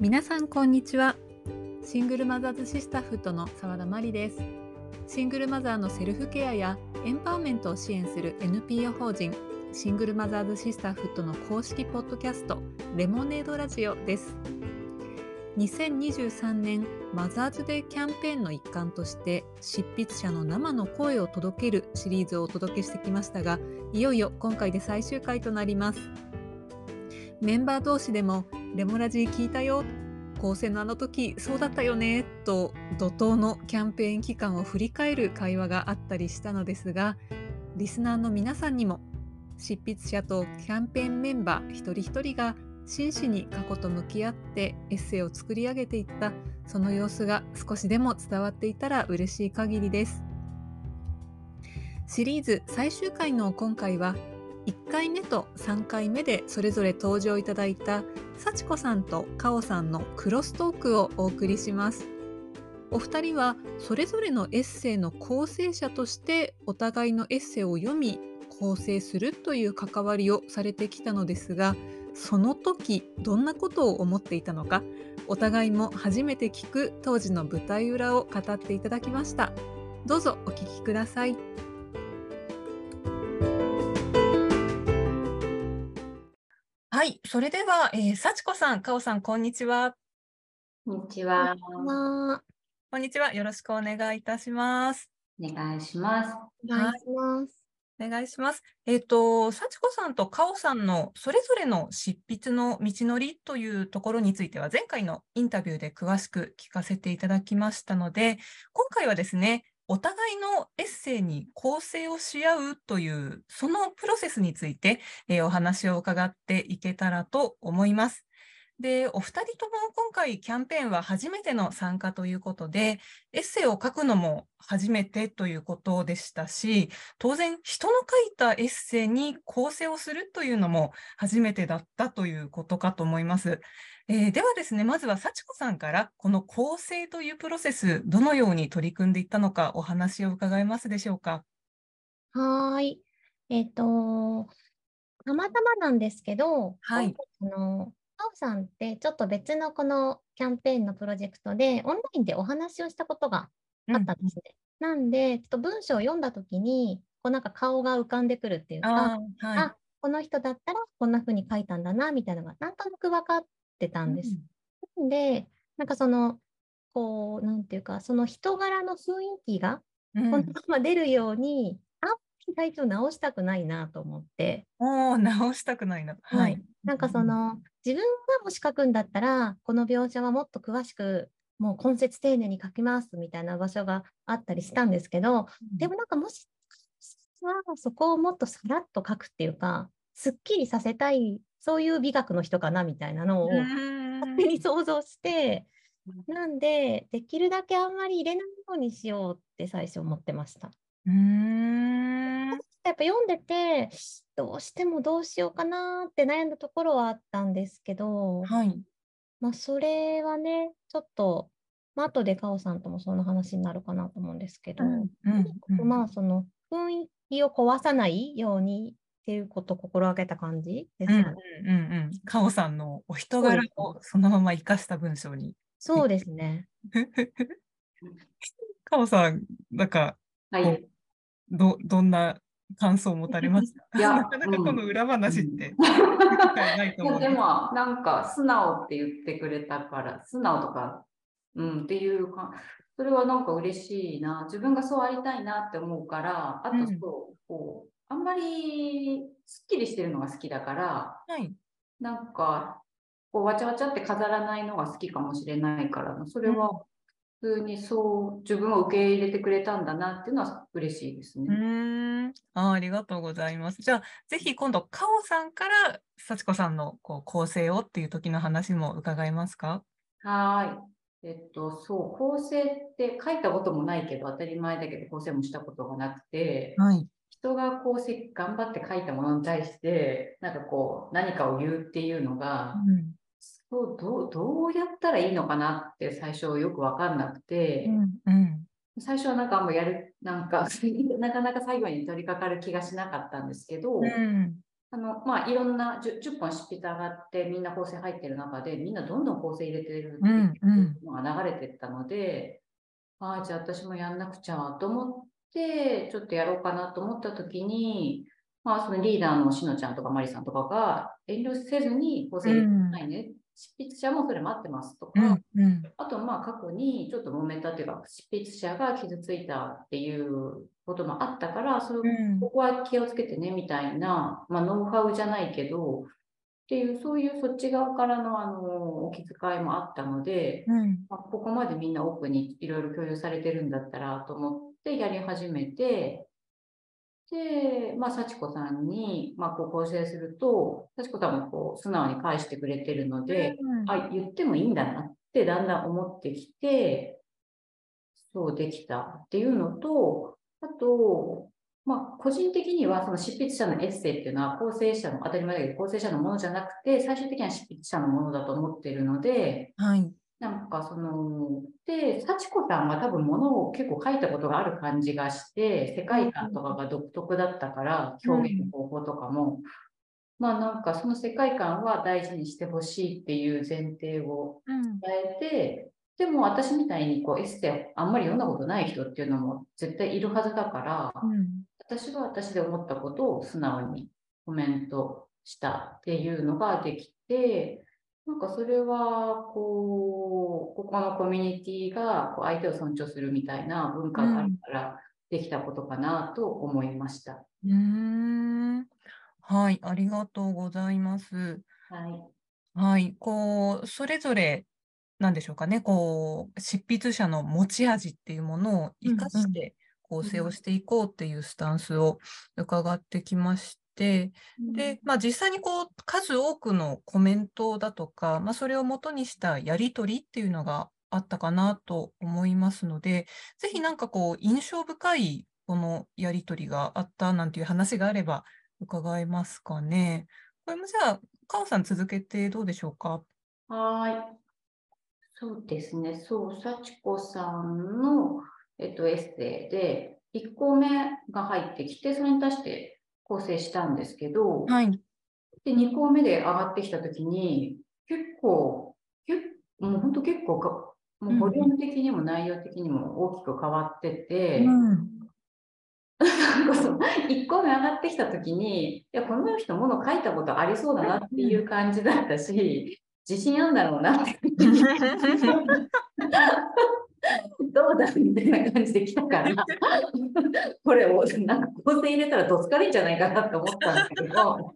皆さんこんにちは。シングルマザーズシスターフットの澤田真理です。シングルマザーのセルフケアやエンパワーメントを支援する NPO 法人シングルマザーズシスターフットの公式ポッドキャストレモネードラジオです。2023年マザーズデーキャンペーンの一環として執筆者の生の声を届けるシリーズをお届けしてきましたがいよいよ今回で最終回となります。メンバー同士でもレモラジ聞いたよ。高専のあの時そうだったよね。と怒涛のキャンペーン期間を振り返る会話があったりしたのですがリスナーの皆さんにも執筆者とキャンペーンメンバー一人一人が真摯に過去と向き合ってエッセイを作り上げていったその様子が少しでも伝わっていたら嬉しい限りです。シリーズ最終回の今回は1回目と3回目でそれぞれ登場いただいた幸子さんとかおさんのクロストークをお送りします。お二人はそれぞれのエッセイの構成者としてお互いのエッセイを読み構成するという関わりをされてきたのですがその時どんなことを思っていたのかお互いも初めて聞く当時の舞台裏を語っていただきました。どうぞお聞きください。はいそれでは、えー、幸子さんかおさんこんにちは。こんにちは。こんにちは。よろしくお願いいたします。お願いします。お願いします。お願いします。えっ、ー、と、幸子さんとかおさんのそれぞれの執筆の道のりというところについては、前回のインタビューで詳しく聞かせていただきましたので、今回はですね、お互いのエッセイに構成をし合うという、そのプロセスについて、えー、お話を伺っていけたらと思います。で、お二人とも今回キャンペーンは初めての参加ということで、エッセイを書くのも初めてということでしたし、当然人の書いたエッセイに構成をするというのも初めてだったということかと思います。えー、ではですね、まずは幸子さんからこの構成というプロセス、どのように取り組んでいったのかお話を伺えますでしょうか？はい。えっ、ー、と、たまたまなんですけど、はい、あのあおさんってちょっと別のこのキャンペーンのプロジェクトでオンラインでお話をしたことがあったんですね。うん、なんで、ちょっと文章を読んだ時に、こうなんか顔が浮かんでくるっていうか、あはい、あこの人だったらこんな風に書いたんだな、みたいなのがなんとなく分かってたんです。うん、で、なんかその、こう、なんていうか、その人柄の雰囲気がこのまま出るように、体調直したくないなと思って。お直したくないな。はい。なんかその、自分がもし書くんだったら、この描写はもっと詳しく、もう根節丁寧に書きますみたいな場所があったりしたんですけど、うん、でもなんかもしはそこをもっとさらっと書くっていうか、すっきりさせたい、そういう美学の人かなみたいなのを勝手に想像して、なんで、できるだけあんまり入れないようにしようって最初思ってました。うんやっぱ読んでて、どうしてもどうしようかなって悩んだところはあったんですけど、はい。まあ、それはね、ちょっと、まあ後でカオさんともその話になるかなと思うんですけど、うんうんうん、まあその雰囲気を壊さないようにっていうことを心がけた感じですかね。うんうんうん、カオさんのお人柄をそのまま生かした文章に。そうですね。カオさん、なんか、はい、どどんな感想を持たれました。いや なかなかこの裏話って、うん、いやでもなんか素直って言ってくれたから素直とか、うん、っていうかそれはなんか嬉しいな。自分がそうありたいなって思うからあとそう、うん、こうあんまりすっきりしてるのが好きだから、はい、なんかこうわちゃわちゃって飾らないのが好きかもしれないからそれは普通にそう自分を受け入れてくれたんだなっていうのは嬉しいですね。うんあありがとうございます。じゃあぜひ今度かおさんから幸子さんのこう構成をっていう時の話も伺えますか？はい。えっと、そう、構成って書いたこともないけど、当たり前だけど、構成もしたことがなくて、はい、人が構成頑張って書いたものに対して、なんかこう、何かを言うっていうのが、うんそうどうどうやったらいいのかなって最初よく分かんなくて、うんうん、最初はなんかもうやる なんか なかなか最後に取り掛かる気がしなかったんですけど、うん、あの、まあ、いろんな 10, 10本執筆上がって、みんな構成入ってる中で、みんなどんどん構成入れてるっていうのが流れてったので、ああ、じゃあ私もやんなくちゃと思って、ちょっとやろうかなと思った時に、まあ、そのリーダーのしのちゃんとかまりさんとかが、遠慮せずに構成入れてないね。執筆者もそれ待ってますとか、うんうん。あと、まあ、過去にちょっと揉めたっていうか、執筆者が傷ついたっていうこともあったから、それうん。ここは気をつけてねみたいな、まあ、ノウハウじゃないけど、っていう、そういうそっち側からのあのお気遣いもあったので、うん。まあ、ここまでみんなオープンにいろいろ共有されてるんだったらと思ってやり始めて、で、まあ、幸子さんに、まあ、こう構成すると、幸子さんもこう素直に返してくれてるので、あ、言ってもいいんだなってだんだん思ってきて、そうできたっていうのと、あと、まあ、個人的にはその執筆者のエッセイっていうのは構成者の、当たり前だけど構成者のものじゃなくて、最終的には執筆者のものだと思っているので、はい。なんかその、で、幸子さんは多分物を結構書いたことがある感じがして、世界観とかが独特だったから、表現方法とかも、まあなんかその世界観は大事にしてほしいっていう前提をうん。伝えて、でも私みたいにこうエッセイをあんまり読んだことない人っていうのも絶対いるはずだから、私は私で思ったことを素直にコメントしたっていうのができて、なんかそれは、こう、ここのコミュニティがこう相手を尊重するみたいな文化があるからできたことかなと思いました。うーんはい、ありがとうございます。はい。はい、こう、それぞれ、なんでしょうかね、こう、執筆者の持ち味っていうものを生かして構成をしていこうっていうスタンスを伺ってきまして、で、まあ実際にこう、数多くのコメントだとか、まあそれを元にしたやりとりっていうのがあったかなと思いますので、ぜひなんかこう、印象深いこのやりとりがあったなんていう話があれば伺えますかね。これもじゃあ、かおさん続けてどうでしょうか？はーい。そうですね。そう、幸子さんの、えっと、エッセイで、1項目が入ってきて、それに対して構成したんですけど、はい。で、2項目で上がってきたときに、結構、結もう本当結構か、もうボリューム的にも内容的にも大きく変わってて、うんなんかその1個目上がってきたときに、いや、この人もの書いたことありそうだなっていう感じだったし、自信あるんだろうなって。どうだみたいな感じで来たから、これをなんか構成入れたらどつかれんじゃないかなと思ったんだけど、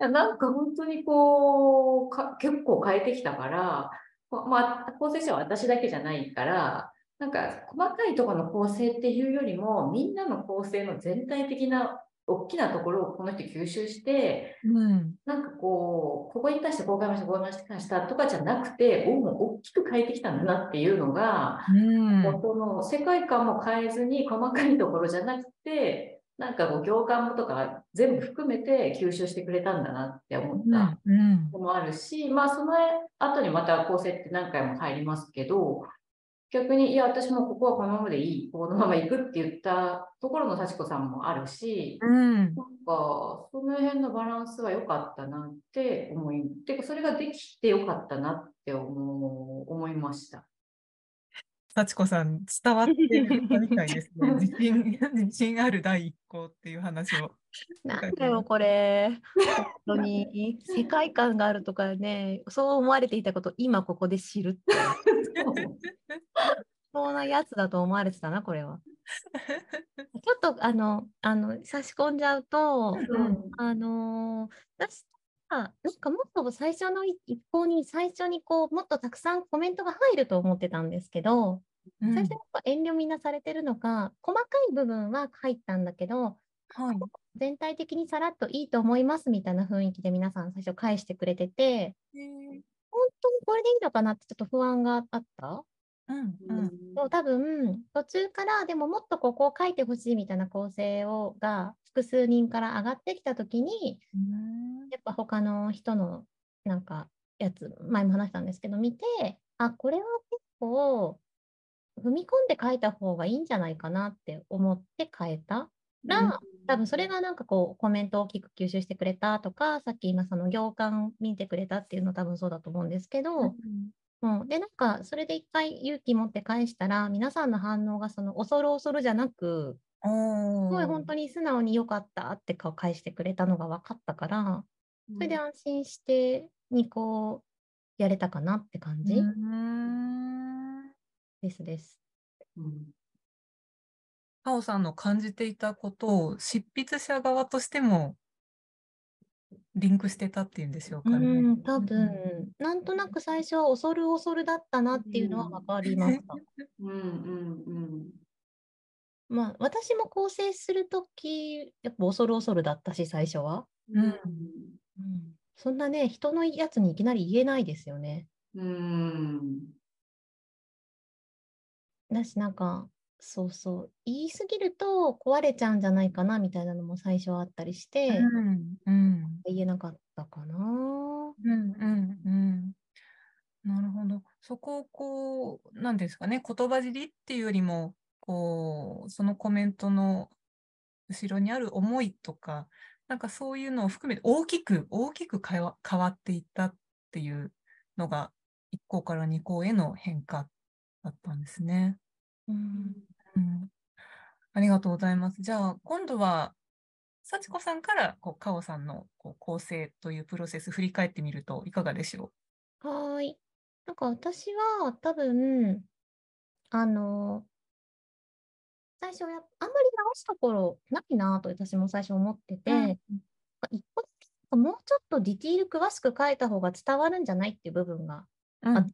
いやなんか本当にこう、結構変えてきたから、まあ、構成者は私だけじゃないから、なんか細かいところの構成っていうよりも、みんなの構成の全体的な大きなところをこの人吸収して、うん。なんかこう、ここに対してこう変えました、こう変えましたとかじゃなくて、おもう大きく変えてきたんだなっていうのが、うん。もうその世界観も変えずに細かいところじゃなくて、なんかこう行間もとか全部含めて吸収してくれたんだなって思った。うん。のもあるし、まあその後にまた構成って何回も入りますけど、逆に、いや、私もここはこのままでいい、このまま行くって言ったところの幸子さんもあるし、うんなんか、その辺のバランスは良かったなって思い、てか、それができて良かったなって思う思いました。幸子さん、伝わってるみたいですね。自信、自信ある第一項っていう話を。なんだよ、これ。本当に。世界観があるとかね、そう思われていたこと、今ここで知るって。そんなやつだと思われてたな、これは。ちょっと、あの、あの、差し込んじゃうと、うんあのー私は、なんかもっと最初の一一報に、最初にこう、もっとたくさんコメントが入ると思ってたんですけど、うん最初やっぱ遠慮みんなされてるのか、細かい部分は入ったんだけど、はい。全体的にさらっといいと思いますみたいな雰囲気で皆さん最初返してくれてて、本当にこれでいいのかなってちょっと不安があった？うんうん。多分途中からでももっとここを書いてほしいみたいな構成をが複数人から上がってきた時にうん。やっぱ他の人のなんかやつ前も話したんですけど見てあこれは結構踏み込んで書いた方がいいんじゃないかなって思って変えた？ら、多分それがなんかこうコメントを大きく吸収してくれたとか、さっき今その行間見てくれたっていうの多分そうだと思うんですけど、うん、で、なんかそれで一回勇気持って返したら、皆さんの反応がその恐る恐るじゃなく、すごい本当に素直に良かったって顔返してくれたのが分かったから、それで安心してにこうやれたかなって感じですです。うんカオさんの感じていたことを執筆者側としてもリンクしてたっていうんでしょううかね。ん、多分、なんとなく最初は恐る恐るだったなっていうのは分かりました。うんうんまあ、私も構成するとき、やっぱ恐る恐るだったし、最初は。うんうん、そんなね、人のやつにいきなり言えないですよね。うんだし、なんか、そうそう、言い過ぎると壊れちゃうんじゃないかなみたいなのも最初はあったりして、うんうん言えなかったかな。うんうんうんなるほど。そこをこう、なんですかね、言葉尻っていうよりも、こう、そのコメントの後ろにある思いとか、なんかそういうのを含めて大きく、大きく変わ変わっていったっていうのが、1項から2項への変化だったんですね。うんうん、ありがとうございます。じゃあ、今度は、幸子さんから、こう、かおさんのこう構成というプロセス振り返ってみるといかがでしょはーい。なんか私は多分、あの、最初や、あんまり直すところないなと私も最初思ってて、うん一個だけもうちょっとディティール詳しく書いた方が伝わるんじゃないっていう部分がう。あ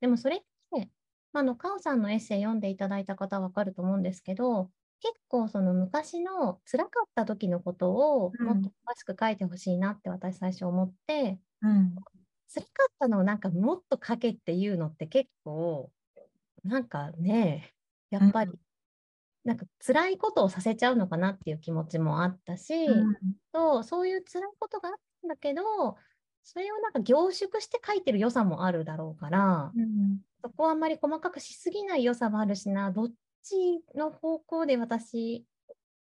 でもそれって、あの、カオさんのエッセイ読んでいただいた方はわかると思うんですけど、結構その昔の辛かった時のことをもっと詳しく書いてほしいなって私最初思って、うん。辛かったのをなんかもっと書けっていうのって結構、なんかね、やっぱり、なんか辛いことをさせちゃうのかなっていう気持ちもあったし、うん。そうそういう辛いことがあったんだけど、それをなんか凝縮して書いてる良さもあるだろうから、うんそこはあんまり細かくしすぎない良さもあるしな、どっちの方向で私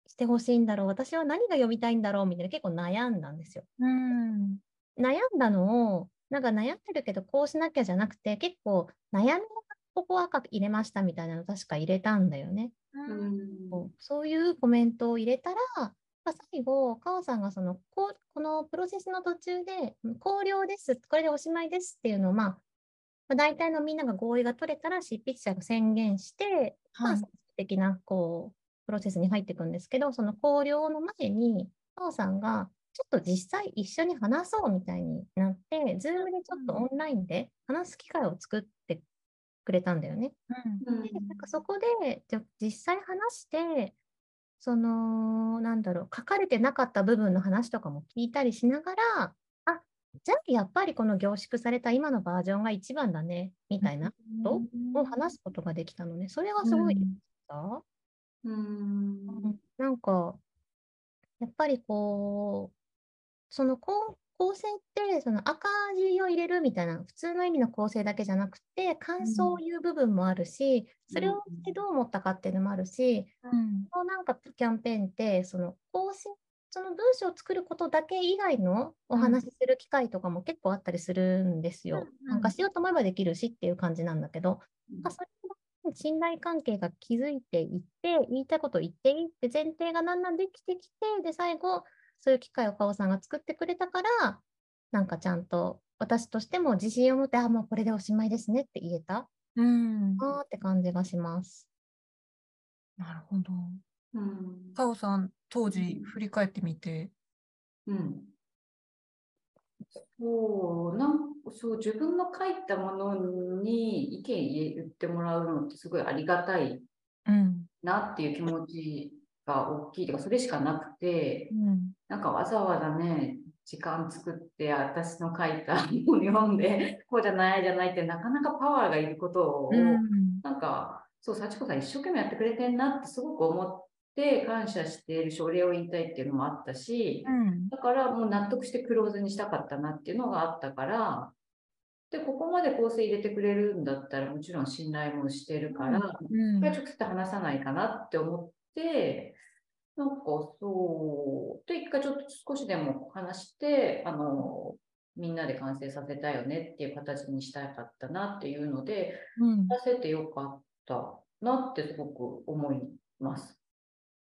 してほしいんだろう、私は何が読みたいんだろうみたいな結構悩んだんですよ。うん悩んだのを、なんか悩んでるけどこうしなきゃじゃなくて、結構悩みながらここは赤入れましたみたいなの確か入れたんだよね。うんそういうコメントを入れたら、まあ、最後、カオさんがそのこうこのプロセスの途中で、うん考慮です、これでおしまいですっていうのを、まあ、まあ、大体のみんなが合意が取れたら、執筆者が宣言して、まあ、はい。最終的なこうプロセスに入っていくんですけど、その考慮の前に、カオさんが、ちょっと実際一緒に話そうみたいになって、ズームでちょっとオンラインで話す機会を作ってくれたんだよね。うん。でなんかそこでじゃ実際話してそのなんだろう書かれてなかった部分の話とかも聞いたりしながらあじゃあやっぱりこの凝縮された今のバージョンが一番だねみたいなことを話すことができたのね。それがすごい良かった。うん。なんか、やっぱりこう、その構構成って、その赤字を入れるみたいな、普通の意味の構成だけじゃなくて、感想を言う部分もあるし、それをどう思ったかっていうのもあるし、うん。このなんかキャンペーンって、その構成、その文章を作ることだけ以外のおうん話しする機会とかも結構あったりするんですよ。うんなんかしようと思えばできるしっていう感じなんだけど、まあ、それが信頼関係が築いていって、言いたいことを言っていいって前提がだんだんできてきて、で、最後、そういう機会をカオさんが作ってくれたから、なんかちゃんと私としても自信を持って、あ、もうこれでおしまいですねって言えたうんなーって感じがします。なるほど。うん。かおさん、当時振り返ってみて。うん。そう、なんそう、自分の書いたものに意見言ってもらうのってすごいありがたいうんなっていう気持ちが大きいとか、それしかなくて、うん。なんかわざわざね、時間作って私の書いた本読んで、こうじゃないじゃないってなかなかパワーがいることを、うん。なんか、そう、幸子さん一生懸命やってくれてんなってすごく思って感謝しているし、お礼を言いたいっていうのもあったし、うん。だからもう納得してクローズにしたかったなっていうのがあったから、で、ここまで構成入れてくれるんだったらもちろん信頼もしてるから、うん。これは直接話さないかなって思って、なんかそう、で、一回ちょっと少しでも話して、あの、みんなで完成させたよねっていう形にしたかったなっていうので、うん。出せてよかったなってすごく思います。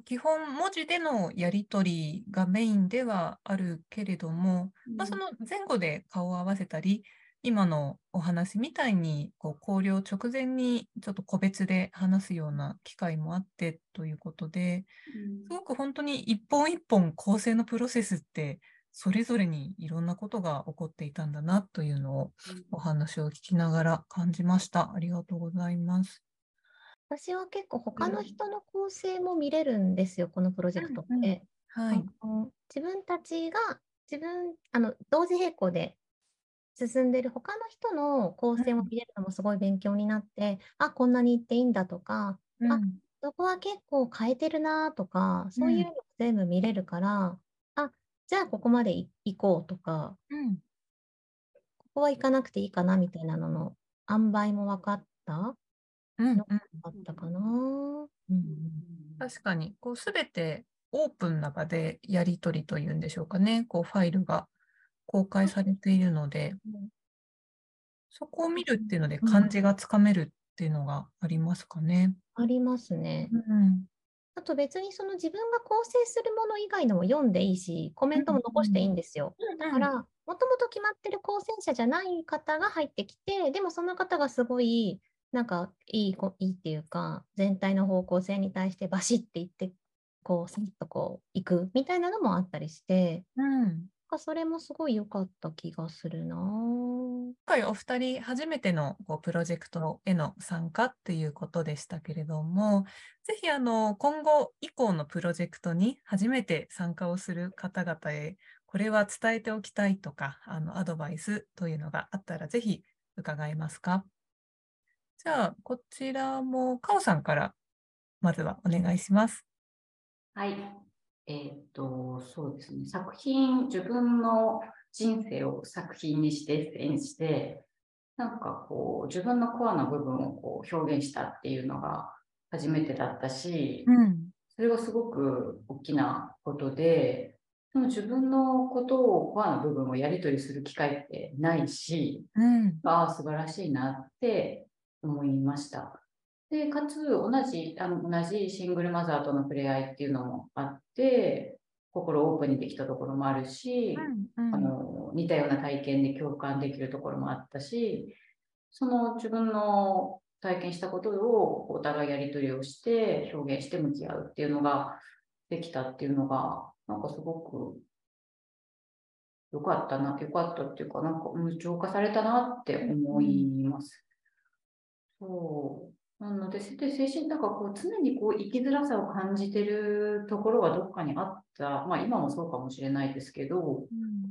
基本文字でのやり取りがメインではあるけれども、まあ、その前後で顔を合わせたり、今のお話みたいにこう考慮直前にちょっと個別で話すような機会もあってということで、すごく本当に一本一本構成のプロセスってそれぞれにいろんなことが起こっていたんだなというのをお話を聞きながら感じました。ありがとうございます。私は結構他の人の構成も見れるんですよ、このプロジェクトって。うんうん。はい。自分たちが自分あの同時並行で進んでる他の人の構成も見れるのもすごい勉強になって、あこんなに言っていいんだとかあうん。そこは結構変えてるなとかそういうの全部見れるから、あじゃあここまでい行こうとかうん。ここは行かなくていいかなみたいなのの塩梅も分かったうんうんあったかな。うん確かに、こう、すべてオープンな場でやり取りというんでしょうかね。こう、ファイルが公開されているので、そこを見るっていうのでうん感じがつかめるっていうのがありますかね。ありますね。うん。あと別にその自分が構成するもの以外のも読んでいいし、コメントも残していいんですよ。だから、もともと決まってる構成者じゃない方が入ってきて、でもその方がすごい、なんかいいこ、いいっていうか、全体の方向性に対してバシッていって、こう、さっとこう、行くみたいなのもあったりして、うん。それもすごい良かった気がするなぁ。今回お二人初めてのこうプロジェクトへの参加っていうことでしたけれども、ぜひあの今後以降のプロジェクトに初めて参加をする方々へ、これは伝えておきたいとか、あのアドバイスというのがあったらぜひ伺えますか？じゃあ、こちらもカオさんからまずはお願いします。はい。えーっと、そうですね。作品、自分の人生を作品にして、演じて、なんかこう、自分のコアな部分をこう表現したっていうのが初めてだったし、ん。それがすごく大きなことで、でも自分のことを、コアな部分をやり取りする機会ってないし、うん。ああ、素晴らしいなって思いました。で、かつ、同じ、あの、同じシングルマザーとの触れ合いっていうのもあって、心オープンにできたところもあるし、うんあの、似たような体験で共感できるところもあったし、その自分の体験したことをお互いやり取りをして、表現して向き合うっていうのができたっていうのが、なんかすごく良かったな、良かったっていうか、なんかうん浄化されたなって思います。そう。なので、で精神、なんかこう常にこう生きづらさを感じてるところはどっかにあった。まあ今もそうかもしれないですけど、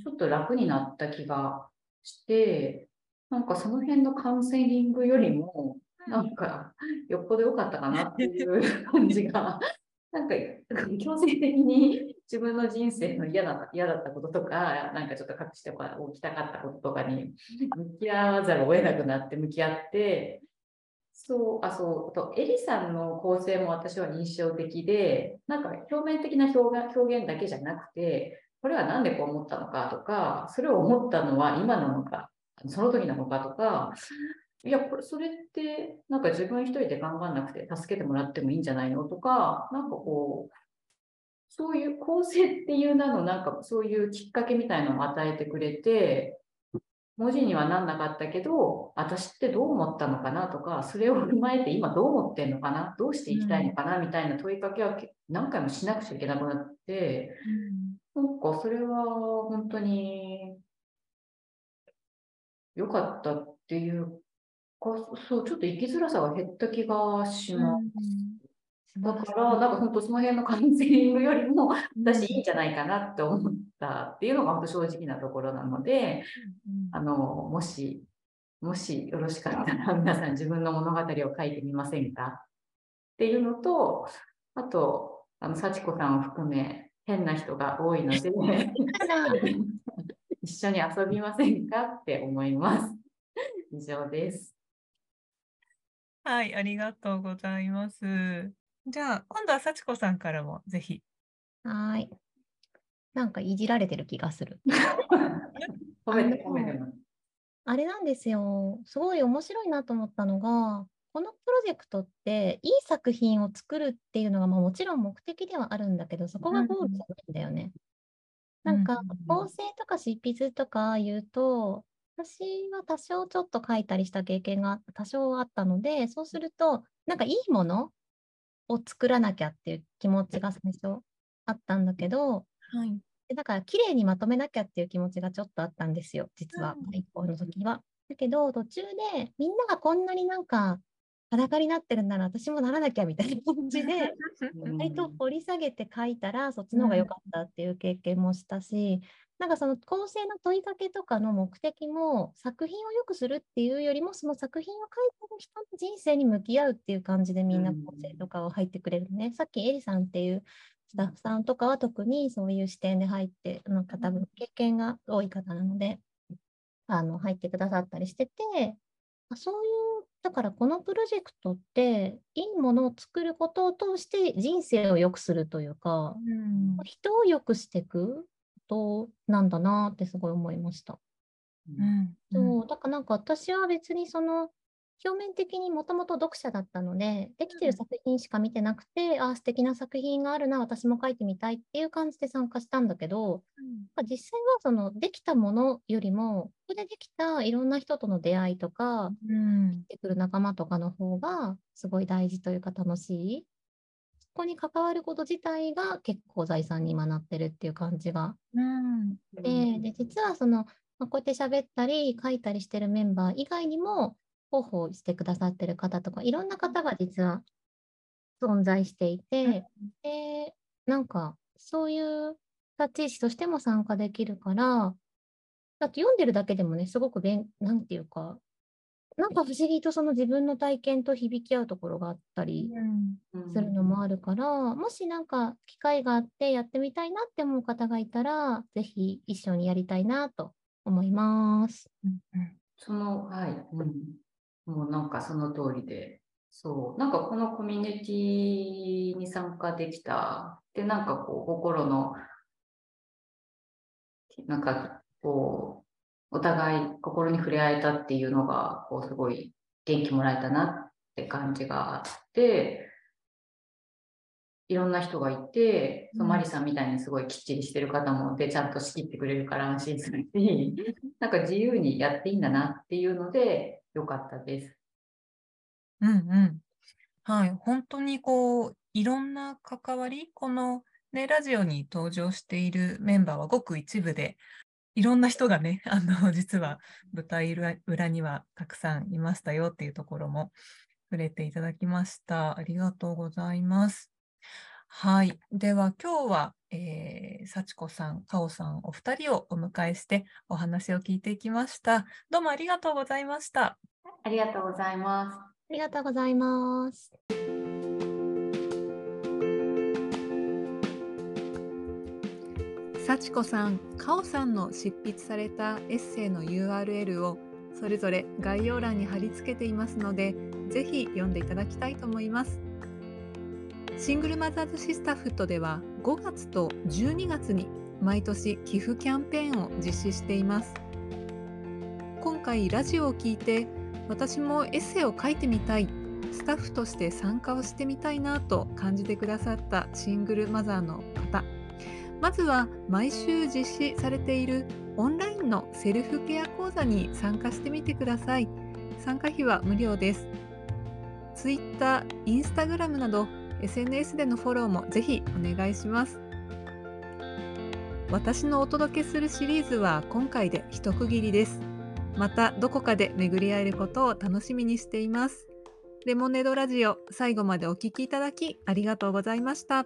ちょっと楽になった気がして、なんかその辺のカウンセリングよりも、なんかよっぽど良かったかなっていう感じが、なんか強制的に自分の人生の嫌だ嫌だったこととか、なんかちょっと隠しておきたかったこととかに向き合わざるを得なくなって向き合って、そう、あ、そう、あと、エリさんの構成も私は印象的で、なんか表面的な表現表現だけじゃなくて、これはなんでこう思ったのかとか、それを思ったのは今なのか、その時なのかとか、いや、これ、それって、なんか自分一人で頑張んなくて助けてもらってもいいんじゃないのとか、なんかこう、そういう構成っていう名の、なんかそういうきっかけみたいなのを与えてくれて、文字にはなんなかったけど、私ってどう思ったのかなとか、それを踏まえて今どう思ってんのかなどうしていきたいのかなみたいな問いかけは何回もしなくちゃいけなくなって、なんかそれは本当に良かったっていうか、そう、ちょっと生きづらさが減った気がします。だから、なんか本当その辺のカウンセリングよりも、私いいんじゃないかなって思ったっていうのが本当正直なところなので、あの、もし、もしよろしかったら皆さん自分の物語を書いてみませんかっていうのと、あと、あの、幸子さんを含め変な人が多いので、一緒に遊びませんかって思います。以上です。はい、ありがとうございます。じゃあ、今度は幸子さんからもぜひはーい。なんかいじられてる気がする。褒めて褒めてます。あれなんですよ。すごい面白いなと思ったのが、このプロジェクトっていい作品を作るっていうのが、まあ、もちろん目的ではあるんだけど、そこがゴールじゃないんだよね。なんか構成とか執筆とか言うと、私は多少ちょっと書いたりした経験が多少あったので、そうすると、なんかいいものを作らなきゃっていう気持ちが最初あったんだけど、はい。でだから綺麗にまとめなきゃっていう気持ちがちょっとあったんですよ、実はうん、一方の時は。だけど、途中でみんながこんなになんか裸になってるなら私もならなきゃみたいな感じで、割と掘り下げて書いたらそっちの方が良かったっていう経験もしたし、なんかその構成の問いかけとかの目的も作品を良くするっていうよりもその作品を書いてる人の人生に向き合うっていう感じでみんな構成とかを入ってくれるね。さっきエリさんっていうスタッフさんとかは特にそういう視点で入って、なんか多分経験が多い方なので、あの入ってくださったりしてて、あそういう、だからこのプロジェクトって、いいものを作ることを通して人生を良くするというか、うん。人を良くしていくことなんだなってすごい思いました。うん。そう、だからなんか私は別にその表面的にもともと読者だったので、できてる作品しか見てなくて、ああ、素敵な作品があるな、私も書いてみたいっていう感じで参加したんだけど、まあ実際はそのできたものよりも、ここでできたいろんな人との出会いとか、うん。出てくる仲間とかの方がすごい大事というか楽しい。そこに関わること自体が結構財産に今なってるっていう感じが。うん。で、で実はその、まあ、こうやって喋ったり書いたりしてるメンバー以外にも広報してくださってる方とかいろんな方が実は存在していて、でなんかそういう立ち位置としても参加できるからだって読んでるだけでもねすごくべんなんていうかなんか不思議とその自分の体験と響き合うところがあったりするのもあるから、もしなんか機会があってやってみたいなって思う方がいたら、ぜひ一緒にやりたいなと思います。その、はい、うん。もうなんかその通りで、そう、なんかこのコミュニティに参加できた、で、なんかこう、心の、なんかこう、お互い心に触れ合えたっていうのが、こう、すごい元気もらえたなって感じがあって、いろんな人がいて、そううんマリさんみたいにすごいきっちりしてる方もで、ちゃんと仕切ってくれるから安心するし、なんか自由にやっていいんだなっていうので、よかったです。うんうん。はい、本当にこう、いろんな関わり、このね、ラジオに登場しているメンバーはごく一部で、いろんな人がね、あの、実は舞台裏裏にはたくさんいましたよっていうところも触れていただきました。ありがとうございます。はい。では今日は、えー、幸子さん、かおさん、お二人をお迎えしてお話を聞いていきました。どうもありがとうございました。ありがとうございます。ありがとうございます。幸子さん、かおさんの執筆されたエッセイの URL をそれぞれ概要欄に貼り付けていますので、ぜひ読んでいただきたいと思います。シングルマザーズシスターフットでは5月と12月に毎年寄付キャンペーンを実施しています。今回ラジオを聞いて私もエッセイを書いてみたいスタッフとして参加をしてみたいなと感じてくださったシングルマザーの方まずは毎週実施されているオンラインのセルフケア講座に参加してみてください。参加費は無料です。Twitter、Instagram など SNS でのフォローもぜひお願いします。私のお届けするシリーズは今回で一区切りです。またどこかで巡り合えることを楽しみにしています。レモネードラジオ最後までお聞きいただきありがとうございました。